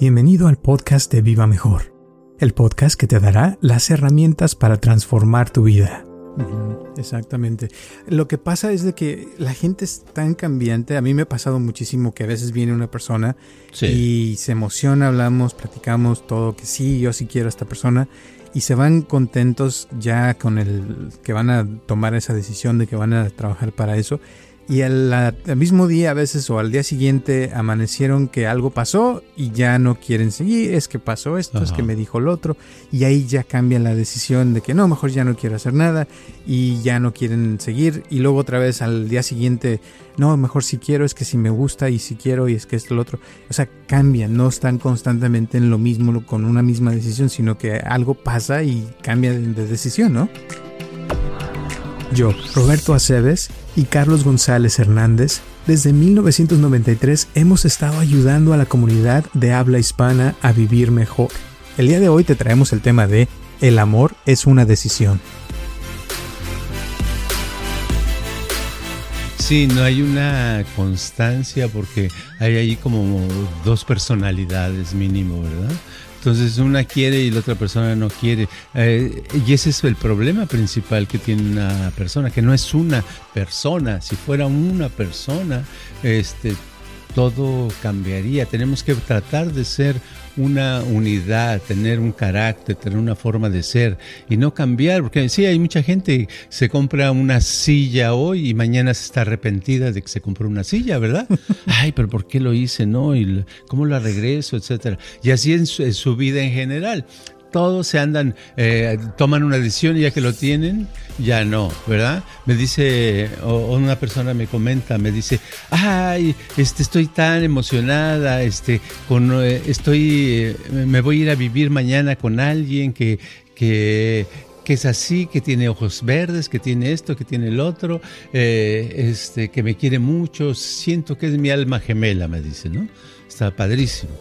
Bienvenido al podcast de Viva Mejor, el podcast que te dará las herramientas para transformar tu vida. Exactamente. Lo que pasa es de que la gente es tan cambiante. A mí me ha pasado muchísimo que a veces viene una persona y se emociona, hablamos, platicamos todo, que sí, yo sí quiero a esta persona y se van contentos ya con el que van a tomar esa decisión de que van a trabajar para eso y al, mismo día a veces o al día siguiente amanecieron que algo pasó y ya no quieren seguir, es que pasó esto, es que me dijo el otro y ahí ya cambian la decisión de que no, mejor ya no quiero hacer nada y ya no quieren seguir y luego otra vez al día siguiente, no, mejor si quiero, es que si me gusta y si quiero y es que esto lo otro, o sea, cambian, no están constantemente en lo mismo con una misma decisión, sino que algo pasa y cambia de decisión, ¿no? Yo, Roberto Aceves y Carlos González Hernández, desde 1993 hemos estado ayudando a la comunidad de habla hispana a vivir mejor. El día de hoy te traemos el tema de El amor es una decisión. Sí, no hay una constancia porque hay ahí como dos personalidades mínimo, ¿verdad? Entonces una quiere y la otra persona no quiere. Eh, y ese es el problema principal que tiene una persona, que no es una persona. Si fuera una persona, este, todo cambiaría. Tenemos que tratar de ser una unidad, tener un carácter, tener una forma de ser y no cambiar, porque sí, hay mucha gente se compra una silla hoy y mañana se está arrepentida de que se compró una silla, ¿verdad? Ay, pero ¿por qué lo hice? No, y cómo la regreso, etcétera. Y así en su vida en general todos se andan, eh, toman una decisión y ya que lo tienen, ya no, ¿verdad? Me dice, o, una persona me comenta, me dice, ay, este, estoy tan emocionada, este, con, eh, estoy, eh, me voy a ir a vivir mañana con alguien que, que, que es así, que tiene ojos verdes, que tiene esto, que tiene el otro, este, que me quiere mucho, siento que es mi alma gemela, me dice, ¿no? Está padrísimo.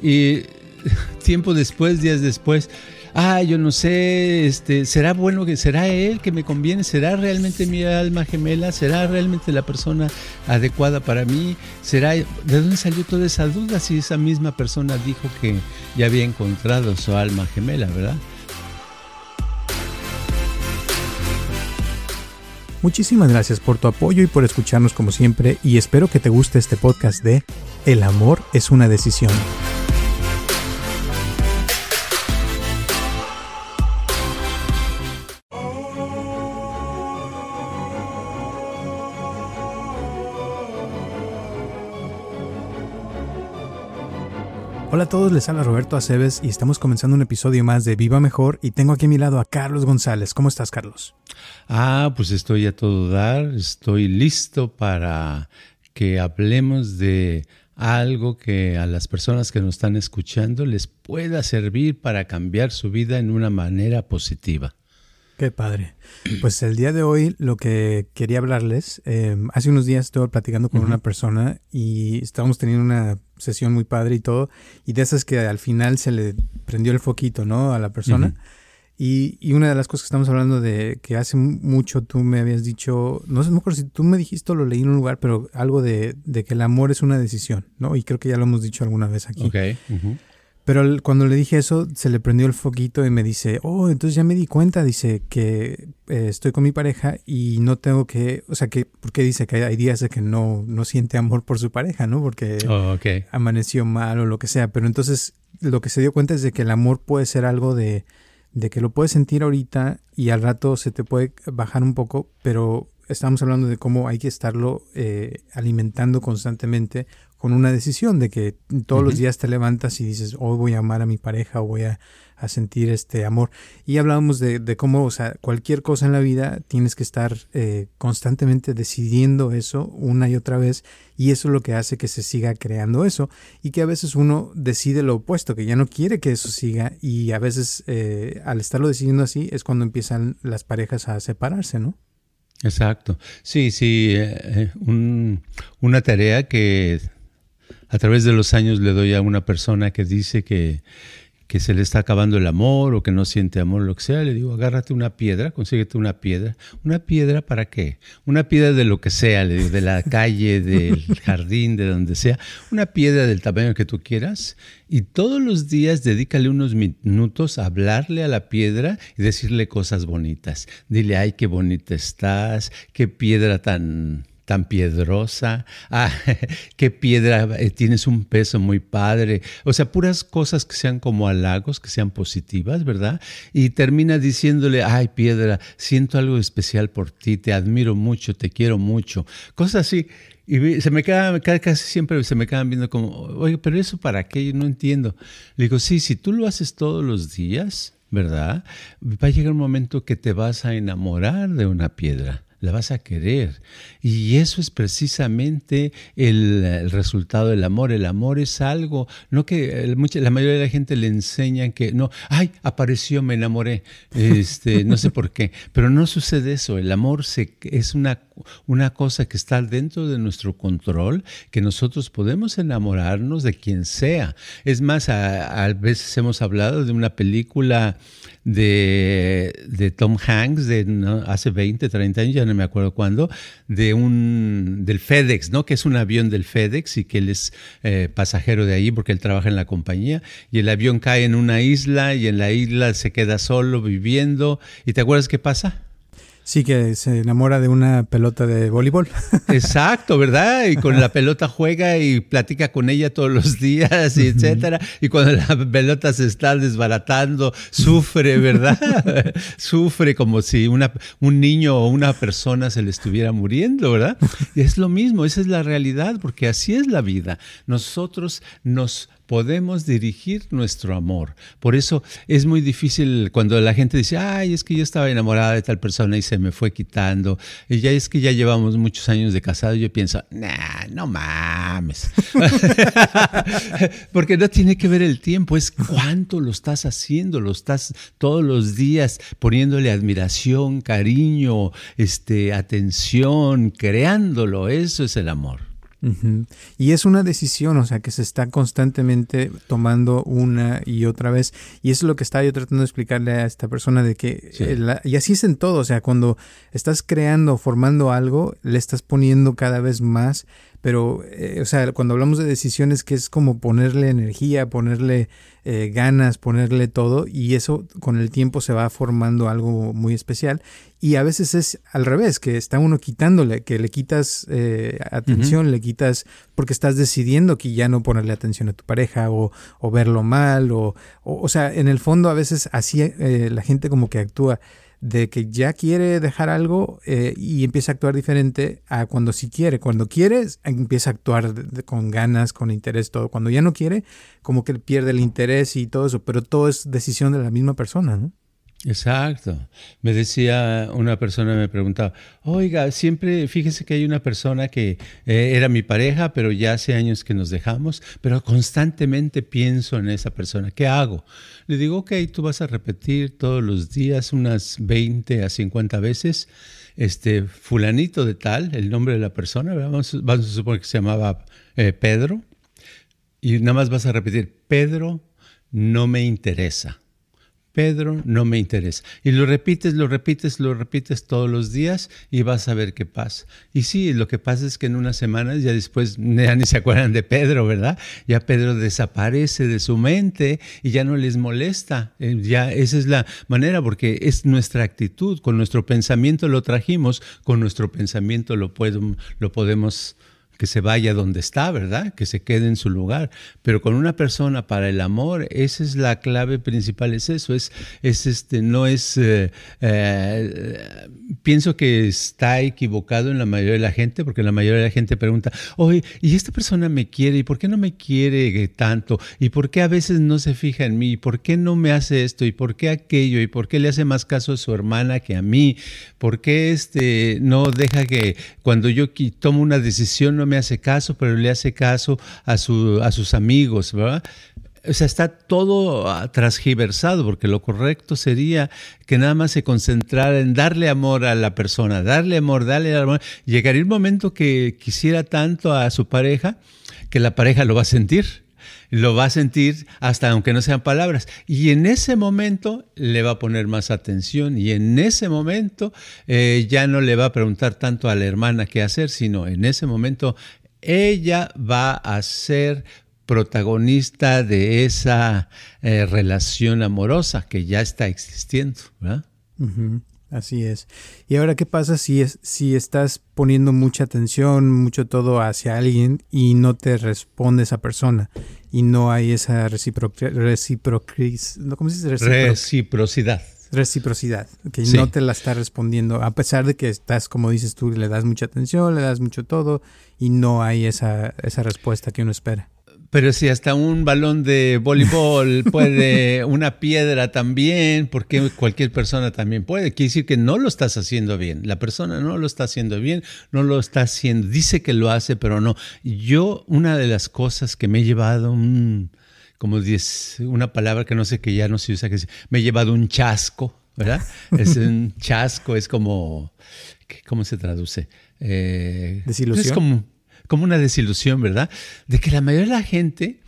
Y tiempo después, días después, ah, yo no sé, este, será bueno que será él que me conviene, será realmente mi alma gemela, será realmente la persona adecuada para mí, será de dónde salió toda esa duda si esa misma persona dijo que ya había encontrado su alma gemela, ¿verdad? Muchísimas gracias por tu apoyo y por escucharnos como siempre y espero que te guste este podcast de El amor es una decisión. Hola a todos, les habla Roberto Aceves y estamos comenzando un episodio más de Viva Mejor y tengo aquí a mi lado a Carlos González. ¿Cómo estás, Carlos? Ah, pues estoy a todo dar, estoy listo para que hablemos de algo que a las personas que nos están escuchando les pueda servir para cambiar su vida en una manera positiva. Qué padre. Pues el día de hoy lo que quería hablarles, em, hace unos días estuve platicando con una persona y estábamos teniendo una sesión muy padre y todo, y de esas que al final se le prendió el foquito, ¿no? A la persona. y, y, una de las cosas que estamos hablando de que hace mucho tú me habías dicho, no sé mejor si tú me dijiste o lo leí en un lugar, pero algo de, de, que el amor es una decisión, ¿no? Y creo que ya lo hemos dicho alguna vez aquí. Ok. Pero cuando le dije eso, se le prendió el foquito y me dice, oh, entonces ya me di cuenta, dice, que eh, estoy con mi pareja y no tengo que, o sea, que, porque dice que hay días de que no, no siente amor por su pareja, ¿no? Porque oh, amaneció mal o lo que sea. Pero entonces lo que se dio cuenta es de que el amor puede ser algo de, de que lo puedes sentir ahorita y al rato se te puede bajar un poco, pero estamos hablando de cómo hay que estarlo eh, alimentando constantemente con una decisión de que todos los días te levantas y dices, hoy voy a amar a mi pareja o voy a, sentir este amor. Y hablábamos de, de, cómo, o sea, cualquier cosa en la vida tienes que estar eh, constantemente decidiendo eso una y otra vez y eso es lo que hace que se siga creando eso y que a veces uno decide lo opuesto, que ya no quiere que eso siga y a veces eh, al estarlo decidiendo así es cuando empiezan las parejas a separarse, ¿no? Exacto. Sí, sí, eh, una tarea que a través de los años le doy a una persona que dice que, que se le está acabando el amor o que no siente amor, lo que sea, le digo, agárrate una piedra, consíguete una piedra. ¿Una piedra para qué? Una piedra de lo que sea, de la calle, del jardín, de donde sea. Una piedra del tamaño que tú quieras y todos los días dedícale unos minutos a hablarle a la piedra y decirle cosas bonitas. Dile, ay, qué bonita estás, qué piedra tan tan piedrosa, ah, qué piedra, eh, tienes un peso muy padre, o sea, puras cosas que sean como halagos, que sean positivas, ¿verdad? Y termina diciéndole, ay, piedra, siento algo especial por ti, te admiro mucho, te quiero mucho, cosas así. Y se me queda, casi siempre se me quedan viendo como, oye, pero eso para qué, yo no entiendo. Le digo, sí, si tú lo haces todos los días, ¿verdad? Va a llegar un momento que te vas a enamorar de una piedra la vas a querer. Y eso es precisamente el, resultado del amor. El amor es algo, no que la mayoría de la gente le enseñan que no, ay, apareció, me enamoré, este, no sé por qué, pero no sucede eso. El amor se, es una, una cosa que está dentro de nuestro control, que nosotros podemos enamorarnos de quien sea. Es más, a, veces hemos hablado de una película de, Tom Hanks de hace 20, 30 años, ya no me acuerdo cuándo, de un del FedEx, ¿no? Que es un avión del FedEx y que él es eh, pasajero de ahí porque él trabaja en la compañía y el avión cae en una isla y en la isla se queda solo viviendo y ¿te acuerdas qué pasa? Sí, que se enamora de una pelota de voleibol. Exacto, ¿verdad? Y con la pelota juega y platica con ella todos los días, y etcétera. Y cuando la pelota se está desbaratando, sufre, ¿verdad? sufre como si una, un niño o una persona se le estuviera muriendo, ¿verdad? Y es lo mismo, esa es la realidad, porque así es la vida. Nosotros nos podemos dirigir nuestro amor. Por eso es muy difícil cuando la gente dice, ay, es que yo estaba enamorada de tal persona y se me fue quitando. Y ya es que ya llevamos muchos años de casado. Yo pienso, nah, no mames. Porque no tiene que ver el tiempo, es cuánto lo estás haciendo, lo estás todos los días poniéndole admiración, cariño, este, atención, creándolo. Eso es el amor. Y es una decisión, o sea, que se está constantemente tomando una y otra vez. Y eso es lo que estaba yo tratando de explicarle a esta persona de que, eh, y así es en todo, o sea, cuando estás creando, formando algo, le estás poniendo cada vez más pero, eh, o sea, cuando hablamos de decisiones, que es como ponerle energía, ponerle eh, ganas, ponerle todo, y eso con el tiempo se va formando algo muy especial. Y a veces es al revés, que está uno quitándole, que le quitas eh, atención, le quitas, porque estás decidiendo que ya no ponerle atención a tu pareja o, o verlo mal, o, o, o, sea, en el fondo a veces así la gente como que actúa de que ya quiere dejar algo eh, y empieza a actuar diferente a cuando sí quiere. Cuando quiere, empieza a actuar con ganas, con interés, todo. Cuando ya no quiere, como que pierde el interés y todo eso, pero todo es decisión de la misma persona, ¿no? Exacto. Me decía una persona, me preguntaba, oiga, siempre, fíjese que hay una persona que eh, era mi pareja, pero ya hace años que nos dejamos, pero constantemente pienso en esa persona. ¿Qué hago? Le digo, ok, tú vas a repetir todos los días unas 20 a 50 veces, este, fulanito de tal, el nombre de la persona, vamos, a suponer que se llamaba eh, Pedro, y nada más vas a repetir, Pedro no me interesa Pedro no me interesa. Y lo repites, lo repites, lo repites todos los días y vas a ver qué pasa. Y sí, lo que pasa es que en unas semanas ya después ya ni se acuerdan de Pedro, ¿verdad? Ya Pedro desaparece de su mente y ya no les molesta. Eh, ya esa es la manera porque es nuestra actitud. Con nuestro pensamiento lo trajimos, con nuestro pensamiento lo, lo podemos que se vaya donde está, ¿verdad? Que se quede en su lugar. Pero con una persona para el amor, esa es la clave principal, es eso, es, es este, no es, eh, eh, pienso que está equivocado en la mayoría de la gente, porque la mayoría de la gente pregunta, oye, ¿y esta persona me quiere? ¿Y por qué no me quiere tanto? ¿Y por qué a veces no se fija en mí? ¿Y por qué no me hace esto? ¿Y por qué aquello? ¿Y por qué le hace más caso a su hermana que a mí? ¿Por qué este, no deja que cuando yo tomo una decisión no me hace caso, pero le hace caso a, su, a sus amigos, ¿verdad? O sea, está todo ah, transgiversado, porque lo correcto sería que nada más se concentrara en darle amor a la persona, darle amor, darle amor. Llegaría un momento que quisiera tanto a su pareja que la pareja lo va a sentir lo va a sentir hasta aunque no sean palabras. Y en ese momento le va a poner más atención y en ese momento eh, ya no le va a preguntar tanto a la hermana qué hacer, sino en ese momento ella va a ser protagonista de esa eh, relación amorosa que ya está existiendo. Así es. Y ahora, ¿qué pasa si, es, si estás poniendo mucha atención, mucho todo hacia alguien y no te responde esa persona? Y no hay esa reciprocidad. ¿Cómo se dice? Reciprocidad. Reciprocidad, que no te la está respondiendo, a pesar de que estás, como dices tú, le das mucha atención, le das mucho todo, y no hay esa, esa respuesta que uno espera. Pero si hasta un balón de voleibol puede, una piedra también, porque cualquier persona también puede. Quiere decir que no lo estás haciendo bien. La persona no lo está haciendo bien, no lo está haciendo. Dice que lo hace, pero no. Yo, una de las cosas que me he llevado, un, como dice, una palabra que no sé que ya no se usa, que me he llevado un chasco, ¿verdad? Es un chasco, es como, ¿cómo se traduce? Eh, Desilusión. Es como como una desilusión, ¿verdad? De que la mayoría de la gente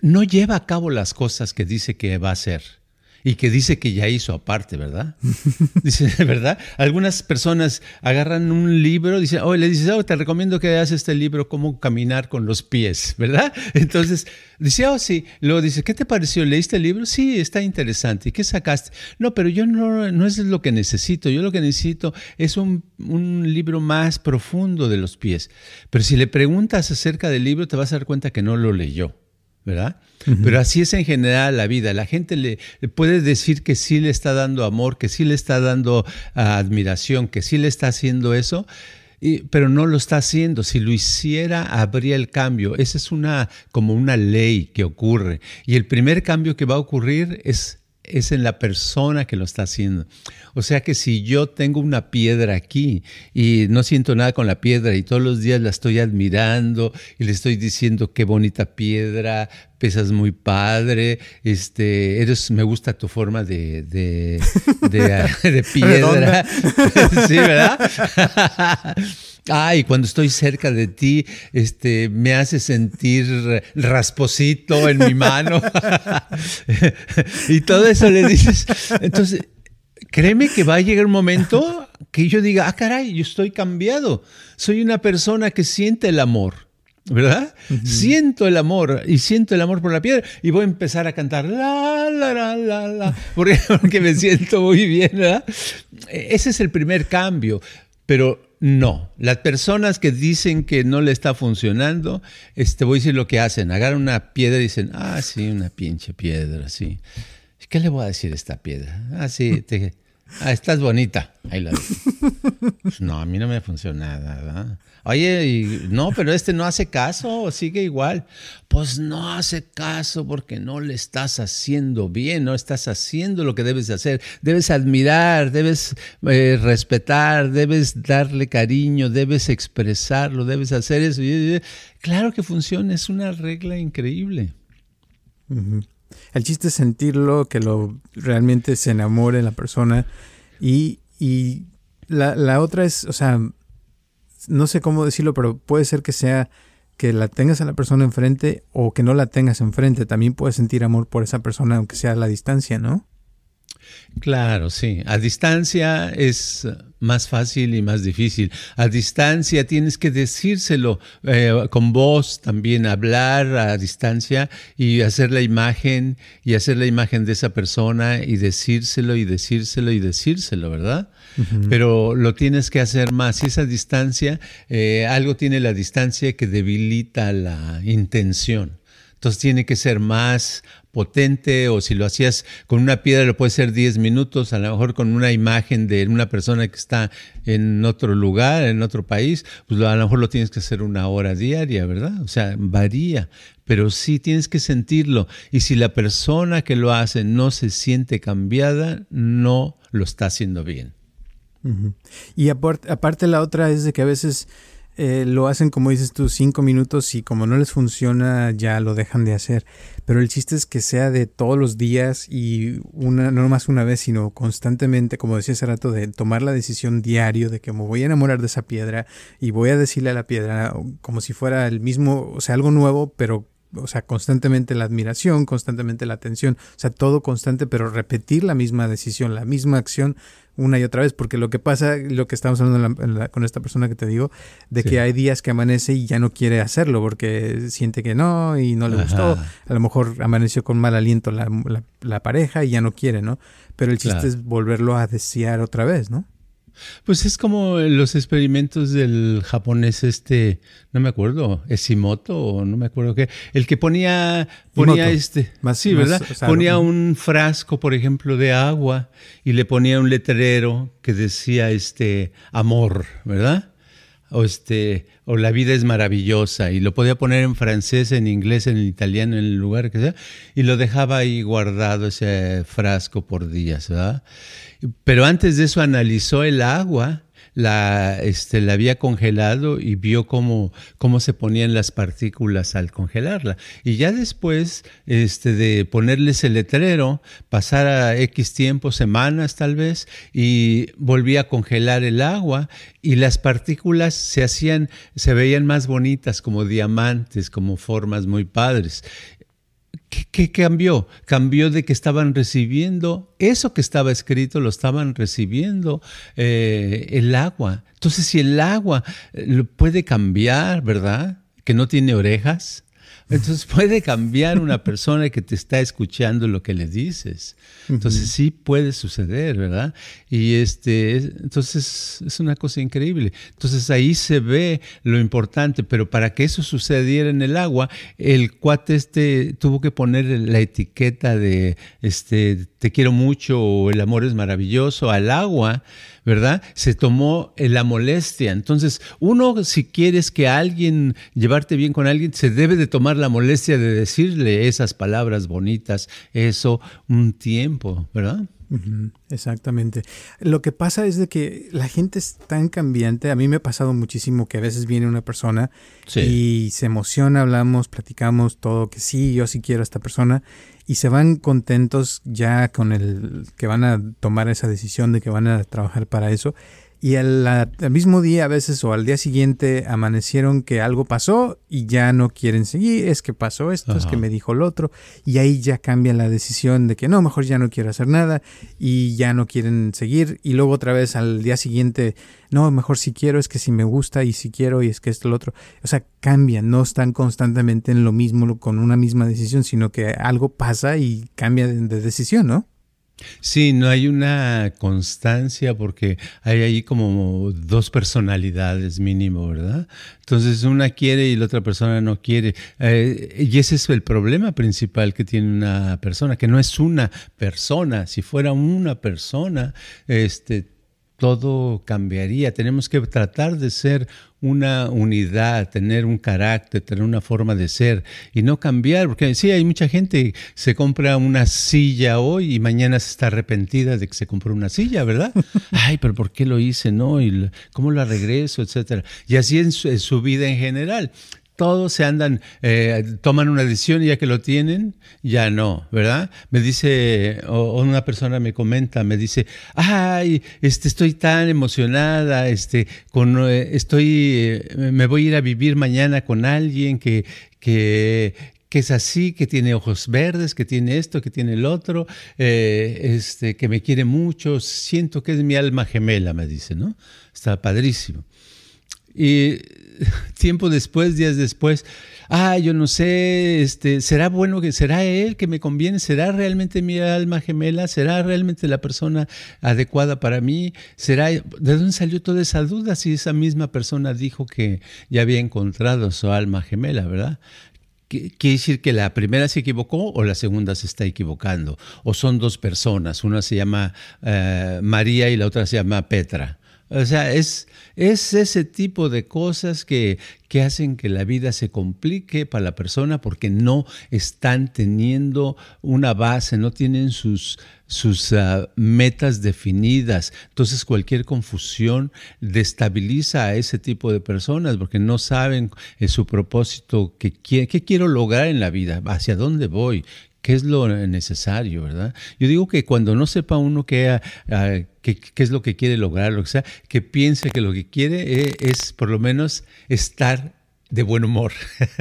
no lleva a cabo las cosas que dice que va a hacer y que dice que ya hizo aparte, ¿verdad? Dice, ¿verdad? Algunas personas agarran un libro, dicen, oh, le dices, oh, te recomiendo que leas este libro, cómo caminar con los pies, ¿verdad? Entonces, dice, oh, sí. Luego dice, ¿qué te pareció? ¿Leíste el libro? Sí, está interesante. ¿Y qué sacaste? No, pero yo no, no es lo que necesito. Yo lo que necesito es un, un libro más profundo de los pies. Pero si le preguntas acerca del libro, te vas a dar cuenta que no lo leyó. ¿Verdad? Pero así es en general la vida. La gente le, puede decir que sí le está dando amor, que sí le está dando ah, admiración, que sí le está haciendo eso, pero no lo está haciendo. Si lo hiciera, habría el cambio. Esa es una como una ley que ocurre. Y el primer cambio que va a ocurrir es es en la persona que lo está haciendo. O sea que si yo tengo una piedra aquí y no siento nada con la piedra y todos los días la estoy admirando y le estoy diciendo qué bonita piedra, pesas muy padre, este, eres, me gusta tu forma de, de, de piedra. sí, ¿verdad? Ay, cuando estoy cerca de ti, este, me hace sentir rasposito en mi mano. y todo eso le dices. Entonces, créeme que va a llegar un momento que yo diga, ah, caray, yo estoy cambiado. Soy una persona que siente el amor. ¿verdad? Siento el amor y siento el amor por la piedra y voy a empezar a cantar la, la, la, la, la, porque, porque me siento muy bien, ¿verdad? E-, ese es el primer cambio, pero no, las personas que dicen que no le está funcionando, este, voy a decir lo que hacen. Agarran una piedra y dicen, ah, sí, una pinche piedra, sí. ¿Qué le voy a decir a esta piedra? Ah, sí, te, ah, estás bonita. Ahí la pues no, a mí no me funciona nada. Oye, y, no, pero este no hace caso, sigue igual. Pues no hace caso porque no le estás haciendo bien, no estás haciendo lo que debes de hacer. Debes admirar, debes eh, respetar, debes darle cariño, debes expresarlo, debes hacer eso. Claro que funciona, es una regla increíble. El chiste es sentirlo, que lo realmente se enamore la persona y, y la, la otra es, o sea, no sé cómo decirlo, pero puede ser que sea que la tengas a la persona enfrente o que no la tengas enfrente. También puedes sentir amor por esa persona, aunque sea a la distancia, ¿no? Claro, sí. A distancia es más fácil y más difícil. A distancia tienes que decírselo eh, con voz, también hablar a distancia y hacer la imagen y hacer la imagen de esa persona y decírselo y decírselo y decírselo, ¿verdad? Pero lo tienes que hacer más. Si esa distancia, eh, algo tiene la distancia que debilita la intención. Entonces tiene que ser más potente o si lo hacías con una piedra lo puede ser 10 minutos, a lo mejor con una imagen de una persona que está en otro lugar, en otro país, pues a lo mejor lo tienes que hacer una hora diaria, ¿verdad? O sea, varía, pero sí tienes que sentirlo. Y si la persona que lo hace no se siente cambiada, no lo está haciendo bien. Y aparte, aparte la otra es de que a veces eh, lo hacen como dices tú, cinco minutos y como no les funciona ya lo dejan de hacer. Pero el chiste es que sea de todos los días y una, no más una vez, sino constantemente, como decía hace rato, de tomar la decisión diario de que me voy a enamorar de esa piedra y voy a decirle a la piedra como si fuera el mismo, o sea, algo nuevo, pero o sea, constantemente la admiración, constantemente la atención, o sea, todo constante, pero repetir la misma decisión, la misma acción una y otra vez, porque lo que pasa, lo que estamos hablando con esta persona que te digo, de que hay días que amanece y ya no quiere hacerlo porque siente que no y no le gustó, a lo mejor amaneció con mal aliento la, la, pareja y ya no quiere, ¿no? Pero el chiste es volverlo a desear otra vez, ¿no? Pues es como los experimentos del japonés este, no me acuerdo, Esimoto o no me acuerdo qué, el que ponía ponía este, sí, ¿verdad? ponía un frasco, por ejemplo, de agua y le ponía un letrero que decía este amor, ¿verdad? O este o la vida es maravillosa y lo podía poner en francés, en inglés, en italiano, en el lugar que sea y lo dejaba ahí guardado ese frasco por días, ¿verdad? Pero antes de eso analizó el agua, la, este, la había congelado y vio cómo, cómo se ponían las partículas al congelarla. Y ya después este, de ponerles el letrero, pasar a X tiempo, semanas tal vez, y volvía a congelar el agua y las partículas se hacían, se veían más bonitas como diamantes, como formas muy padres. ¿Qué, cambió? Cambió de que estaban recibiendo eso que estaba escrito, lo estaban recibiendo eh, el agua. Entonces, si el agua eh, puede cambiar, ¿verdad? Que no tiene orejas, entonces puede cambiar una persona que te está escuchando lo que le dices. Entonces sí puede suceder, ¿verdad? Y este, entonces es una cosa increíble. Entonces ahí se ve lo importante, pero para que eso sucediera en el agua, el cuate este tuvo que poner la etiqueta de este, te quiero mucho o el amor es maravilloso al agua ¿verdad? Se tomó eh, la molestia. Entonces, uno, si quieres que alguien, llevarte bien con alguien, se debe de tomar la molestia de decirle esas palabras bonitas, eso, un tiempo, ¿verdad? Exactamente. Lo que pasa es de que la gente es tan cambiante. A mí me ha pasado muchísimo que a veces viene una persona y se emociona, hablamos, platicamos todo, que sí, yo sí quiero a esta persona y se van contentos ya con el que van a tomar esa decisión de que van a trabajar para eso y al, mismo día a veces o al día siguiente amanecieron que algo pasó y ya no quieren seguir, es que pasó esto, es que me dijo el otro y ahí ya cambia la decisión de que no, mejor ya no quiero hacer nada y ya no quieren seguir y luego otra vez al día siguiente, no, mejor si quiero, es que si me gusta y si quiero y es que esto lo otro, o sea, cambian, no están constantemente en lo mismo con una misma decisión, sino que algo pasa y cambia de decisión, ¿no? Sí, no hay una constancia porque hay ahí como dos personalidades mínimo, ¿verdad? Entonces una quiere y la otra persona no quiere. Eh, y ese es el problema principal que tiene una persona, que no es una persona. Si fuera una persona, este, todo cambiaría. Tenemos que tratar de ser una unidad, tener un carácter, tener una forma de ser y no cambiar, porque sí, hay mucha gente se compra una silla hoy y mañana se está arrepentida de que se compró una silla, ¿verdad? Ay, pero ¿por qué lo hice? No, y cómo la regreso, etcétera. Y así en su vida en general todos se andan, eh, toman una decisión y ya que lo tienen, ya no, ¿verdad? Me dice, o, una persona me comenta, me dice, ay, este, estoy tan emocionada, este, con, eh, estoy, eh, me voy a ir a vivir mañana con alguien que, que, que es así, que tiene ojos verdes, que tiene esto, que tiene el otro, este, que me quiere mucho, siento que es mi alma gemela, me dice, ¿no? Está padrísimo. Y tiempo después, días después, ah, yo no sé, este, ¿será bueno que será él que me conviene? ¿Será realmente mi alma gemela? ¿Será realmente la persona adecuada para mí? ¿Será de dónde salió toda esa duda si esa misma persona dijo que ya había encontrado su alma gemela, verdad? Quiere decir que la primera se equivocó o la segunda se está equivocando. O son dos personas, una se llama eh, María y la otra se llama Petra. O sea, es, es ese tipo de cosas que, que hacen que la vida se complique para la persona porque no están teniendo una base, no tienen sus, sus ah, metas definidas. Entonces cualquier confusión destabiliza a ese tipo de personas porque no saben eh, su propósito, qué, qué quiero lograr en la vida, hacia dónde voy, qué es lo necesario, ¿verdad? Yo digo que cuando no sepa uno qué, ah, qué, es lo que quiere lograr, lo que sea, que piense que lo que quiere eh, es, por lo menos estar de buen humor.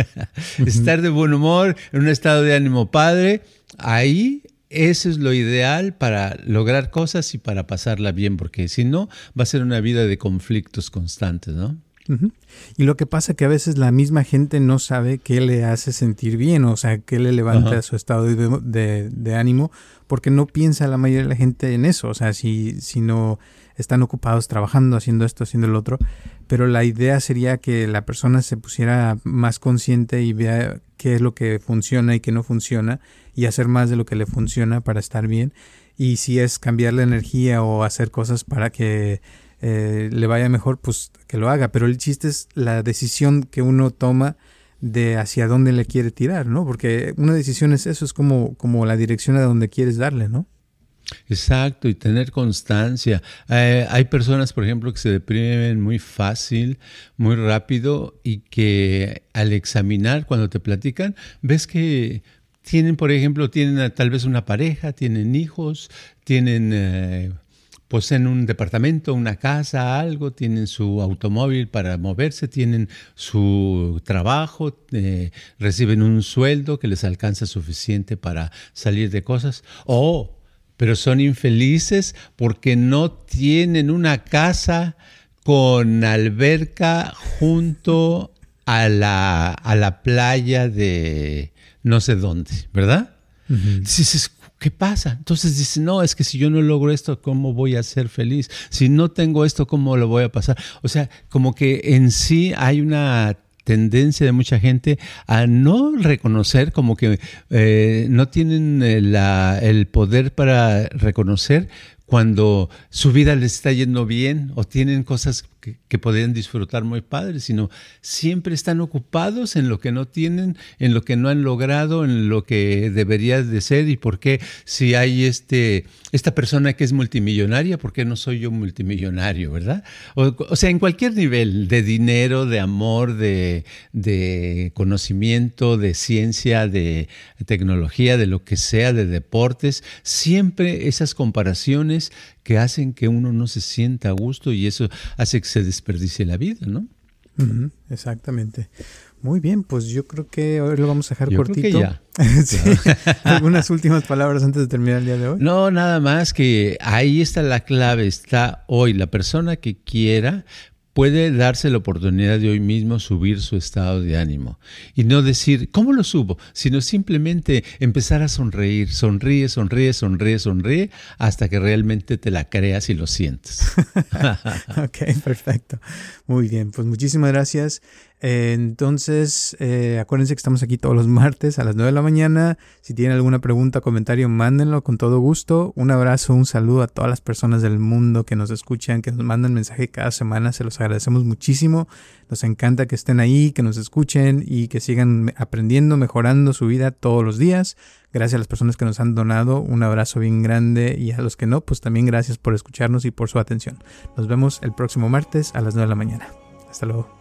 Estar de buen humor, en un estado de ánimo padre, ahí eso es lo ideal para lograr cosas y para pasarla bien, porque si no, va a ser una vida de conflictos constantes, ¿no? Y lo que pasa es que a veces la misma gente no sabe qué le hace sentir bien, o sea, qué le levanta su estado de, ánimo, porque no piensa la mayoría de la gente en eso, o sea, si, si no están ocupados trabajando, haciendo esto, haciendo el otro, pero la idea sería que la persona se pusiera más consciente y vea qué es lo que funciona y qué no funciona y hacer más de lo que le funciona para estar bien. Y si es cambiar la energía o hacer cosas para que eh, le vaya mejor, pues que lo haga, pero el chiste es la decisión que uno toma de hacia dónde le quiere tirar, ¿no? Porque una decisión es eso, es como, como la dirección a donde quieres darle, ¿no? Exacto, y tener constancia. Eh, hay personas, por ejemplo, que se deprimen muy fácil, muy rápido y que al examinar, cuando te platican, ves que tienen, por ejemplo, tienen tal vez una pareja, tienen hijos, tienen... Eh, poseen un departamento, una casa, algo, tienen su automóvil para moverse, tienen su trabajo, eh, reciben un sueldo que les alcanza suficiente para salir de cosas. O pero son infelices porque no tienen una casa con alberca junto a la, a la playa de no sé dónde, ¿verdad? Dices, ¿qué pasa? Entonces dice, no, es que si yo no logro esto, ¿cómo voy a ser feliz? Si no tengo esto, ¿cómo lo voy a pasar? O sea, como que en sí hay una tendencia de mucha gente a no reconocer, como que eh, no tienen eh, el poder para reconocer cuando su vida les está yendo bien o tienen cosas que, que, podrían disfrutar muy padres, sino siempre están ocupados en lo que no tienen, en lo que no han logrado, en lo que debería de ser y por qué si hay este, esta persona que es multimillonaria, ¿por qué no soy yo multimillonario, verdad? O, sea, en cualquier nivel de dinero, de amor, de, de conocimiento, de ciencia, de tecnología, de lo que sea, de deportes, siempre esas comparaciones que hacen que uno no se sienta a gusto y eso hace que se desperdicie la vida, ¿no? exactamente. Muy bien, pues yo creo que hoy lo vamos a dejar cortito. ya. ¿Algunas últimas palabras antes de terminar el día de hoy? No, nada más que ahí está la clave, está hoy la persona que quiera puede darse la oportunidad de hoy mismo subir su estado de ánimo y no decir, ¿cómo lo subo? Sino simplemente empezar a sonreír, sonríe, sonríe, sonríe, sonríe, hasta que realmente te la creas y lo sientes. ok, perfecto. Muy bien, pues muchísimas gracias entonces, eh, acuérdense que estamos aquí todos los martes a las 9 de la mañana. Si tienen alguna pregunta, comentario, mándenlo con todo gusto. Un abrazo, un saludo a todas las personas del mundo que nos escuchan, que nos mandan mensaje cada semana. Se los agradecemos muchísimo. Nos encanta que estén ahí, que nos escuchen y que sigan aprendiendo, mejorando su vida todos los días. Gracias a las personas que nos han donado. Un abrazo bien grande y a los que no, pues también gracias por escucharnos y por su atención. Nos vemos el próximo martes a las 9 de la mañana. Hasta luego.